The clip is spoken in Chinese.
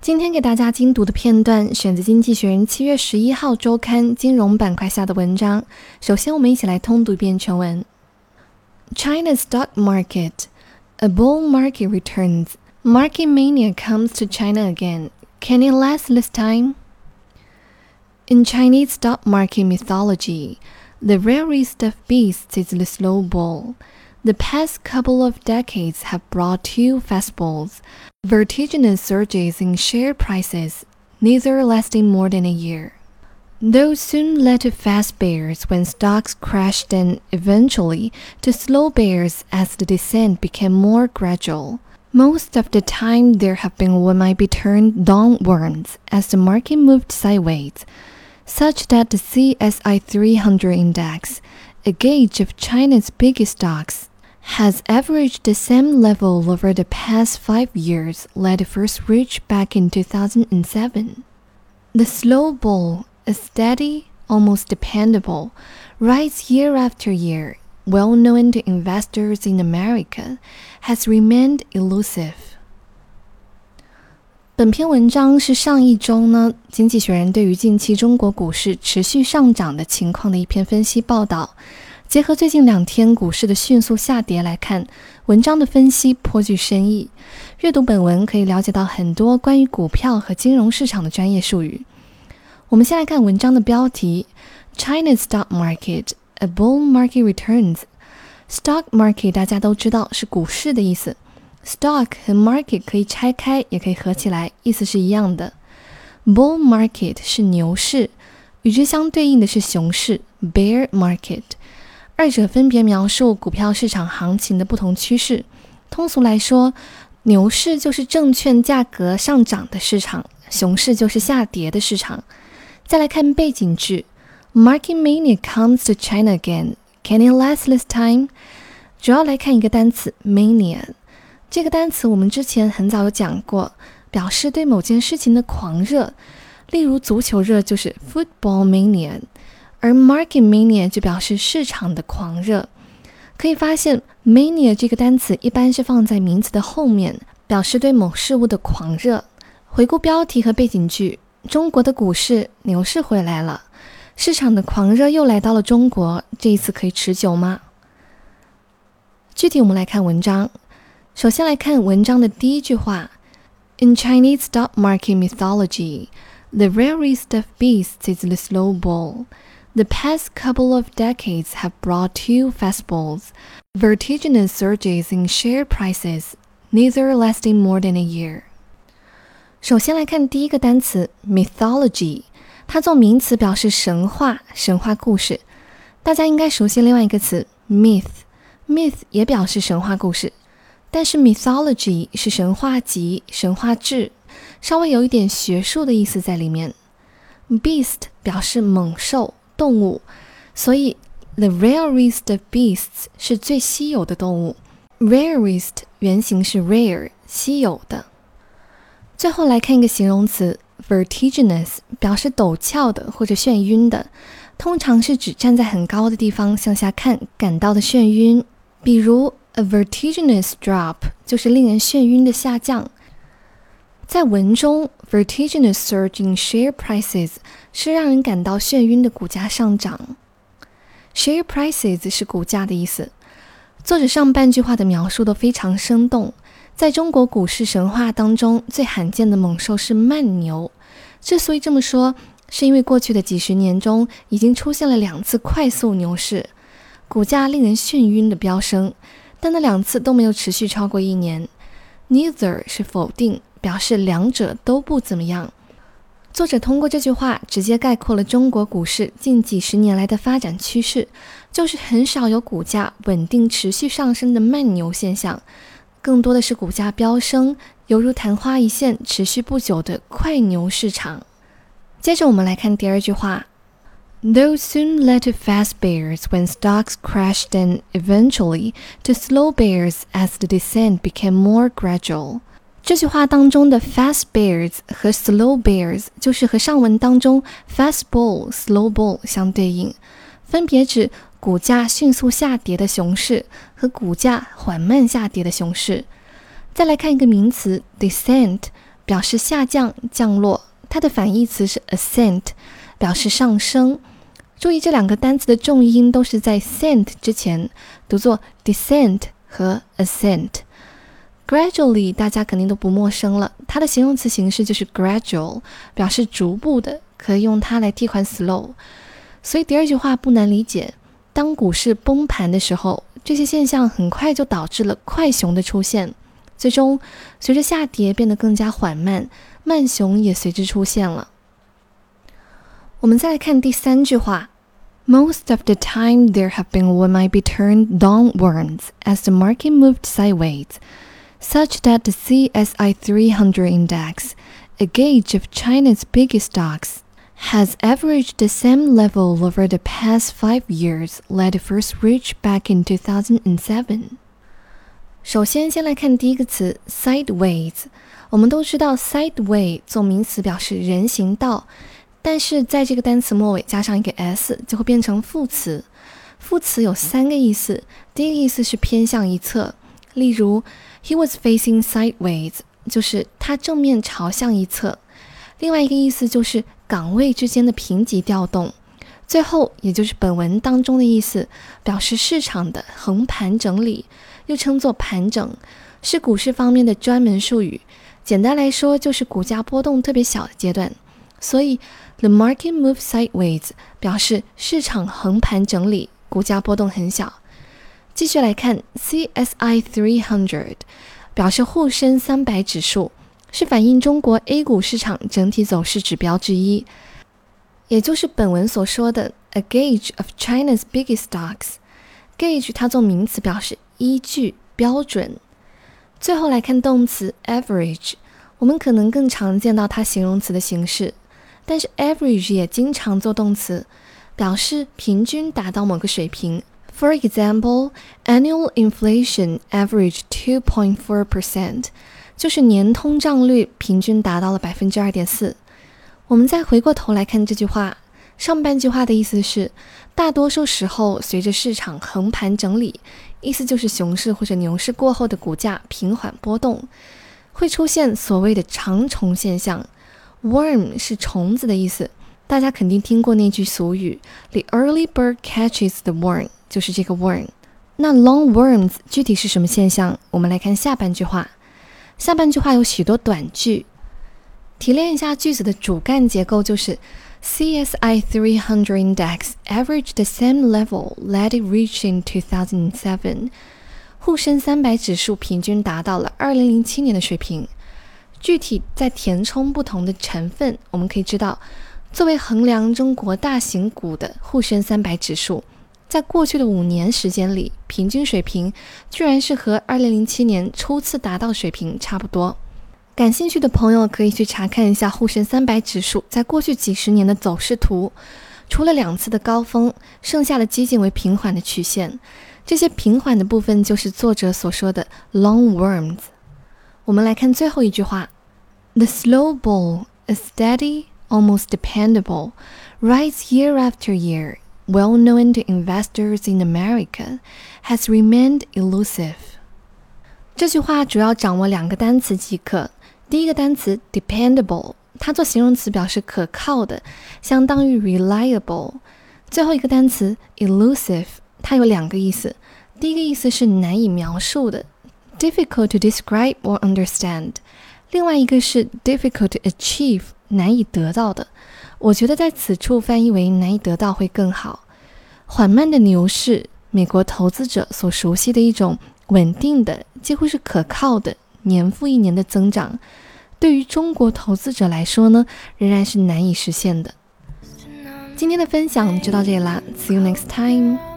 今天给大家精读的片段选自《经济学人》七月十一号周刊金融板块下的文章。首先，我们一起来通读一遍全文。China's stock market, a bull market returns. Market mania comes to China again. Can it last this time? In Chinese stock market mythology, the rarest of beasts is the slow bull. The past couple of decades have brought two festivals, vertiginous surges in share prices, neither lasting more than a year. Those soon led to fast bears when stocks crashed and eventually to slow bears as the descent became more gradual. Most of the time there have been what might be termed downwards as the market moved sideways, such that the CSI 300 index, a gauge of China's biggest stocks, has averaged the same level over the past five years, led first reached back in 2007. The slow bull, a steady, almost dependable, rise year after year, well known to investors in America, has remained elusive. 本篇文章是上一周呢，《经济学人》对于近期中国股市持续上涨的情况的一篇分析报道。 结合最近两天股市的迅速下跌来看，文章的分析颇具深意。阅读本文可以了解到很多关于股票和金融市场的专业术语。我们先来看文章的标题：China's stock market, a bull market returns. Stock market 大家都知道是股市的意思，stock 和 market 可以拆开，也可以合起来，意思是一样的。Bull market 是牛市，与之相对应的是熊市，bear market。二者分别描述股票市场行情的不同趋势。通俗来说，牛市就是证券价格上涨的市场，熊市就是下跌的市场。再来看背景句：Market mania comes to China again. Can it last this time？主要来看一个单词 mania。这个单词我们之前很早有讲过，表示对某件事情的狂热。例如足球热就是 football mania。而 market mania 就表示市场的狂热。可以发现，mania 这个单词一般是放在名词的后面，表示对某事物的狂热。回顾标题和背景句：中国的股市牛市回来了，市场的狂热又来到了中国，这一次可以持久吗？具体我们来看文章。首先来看文章的第一句话：In Chinese stock market mythology, the rarest of beasts is the slow bull. The past couple of decades have brought two festivals, vertiginous surges in share prices, neither lasting more than a year. 首先来看第一个单词 mythology，它做名词表示神话、神话故事。大家应该熟悉另外一个词 myth，myth 也表示神话故事，但是 mythology 是神话集、神话志，稍微有一点学术的意思在里面。beast 表示猛兽。 动物，所以 the rarest of beasts 是最稀有的动物。rarest 原型是 rare，稀有的。最后来看一个形容词 vertiginous，表示陡峭的或者眩晕的，通常是指站在很高的地方向下看感到的眩晕。比如 a vertiginous drop 就是令人眩晕的下降。在文中，vertiginous surge in share prices 是让人感到眩晕的股价上涨。share prices 是股价的意思。作者上半句话的描述都非常生动。在中国股市神话当中，最罕见的猛兽是慢牛。之所以这么说，是因为过去的几十年中已经出现了两次快速牛市，股价令人眩晕的飙升，但那两次都没有持续超过一年。Neither 是否定。表示两者都不怎么样。作者通过这句话直接概括了中国股市近几十年来的发展趋势，就是很少有股价稳定持续上升的慢牛现象，更多的是股价飙升，犹如昙花一现、持续不久的快牛市场。接着我们来看第二句话：Those soon led to fast bears when stocks crashed, and eventually to slow bears as the descent became more gradual. 这句话当中的 fast bears 和 slow bears 就是和上文当中 fast bull、slow bull 相对应，分别指股价迅速下跌的熊市和股价缓慢下跌的熊市。再来看一个名词 descent，表示下降、降落，它的反义词是 ascent，表示上升。注意这两个单词的重音都是在 cent 之前，读作 descent 和 ascent。Gradually，大家肯定都不陌生了，它的形容词形式就是 gradual，表示逐步的，可以用它来替换 slow。所以第二句话不难理解，当股市崩盘的时候，这些现象很快就导致了快熊的出现，最终随着下跌变得更加缓慢，慢熊也随之出现了。我们再来看第三句话：Most of the time, there have been what might be termed downwards as the market moved sideways, such that the CSI 300 index, a gauge of China's biggest stocks, has averaged the same level over the past five years, led first reach back in 2007. 首先，先来看第一个词 sideways。我们都知道 sideway 做名词表示人行道，但是在这个单词末尾加上一个 s 就会变成副词。副词有三个意思，第一个意思是偏向一侧，例如 he was facing sideways，就是他正面朝向一侧。另外一个意思就是岗位之间的平级调动，最后也就是本文当中的意思，表示市场的横盘整理，又称作盘整，是股市方面的专门术语。简单来说，就是股价波动特别小的阶段。所以，the market moves sideways 表示市场横盘整理，股价波动很小。继续来看，CSI 300表示沪深三百指数。是反映中国 A 股市场整体走势指标之一，也就是本文所说的 a gauge of China's biggest stocks。gauge 它做名词表示依据、标准。最后来看动词 average，我们可能更常见到它形容词的形式，但是 average 也经常做动词，表示平均达到某个水平。For example, annual inflation averaged 2.4 percent. 就是年通胀率平均达到了百分之二点四。我们再回过头来看这句话，上半句话的意思是，大多数时候随着市场横盘整理，意思就是熊市或者牛市过后的股价平缓波动，会出现所谓的长虫现象。Worm 是虫子的意思，大家肯定听过那句俗语：“The early bird catches the worm”，就是这个 worm。那 long worms 具体是什么现象？我们来看下半句话。下半句话有许多短句，提炼一下句子的主干结构就是 CSI 300 index average the same level let it reached in 2007。沪深三百指数平均达到了2007年的水平。具体在填充不同的成分，我们可以知道，作为衡量中国大型股的沪深三百指数。在过去的五年时间里，平均水平居然是和2007年初次达到水平差不多。感兴趣的朋友可以去查看一下沪深三百指数在过去几十年的走势图，除了两次的高峰，剩下的接近为平缓的曲线。这些平缓的部分就是作者所说的 long worms。我们来看最后一句话：The slow bull is steady, almost dependable, rise year after year. well known to investors in America, has remained elusive. 这句话主要掌握两个单词即可。第一个单词 dependable，它做形容词表示可靠的，相当于 reliable。最后一个单词 elusive，它有两个意思。第一个意思是难以描述的，difficult to describe or understand；另外一个是 difficult to achieve，难以得到的。 我觉得在此处翻译为难以得到会更好。缓慢的牛市，美国投资者所熟悉的一种稳定的、几乎是可靠的年复一年的增长，对于中国投资者来说呢，仍然是难以实现的。今天的分享就到这里啦，See you next time。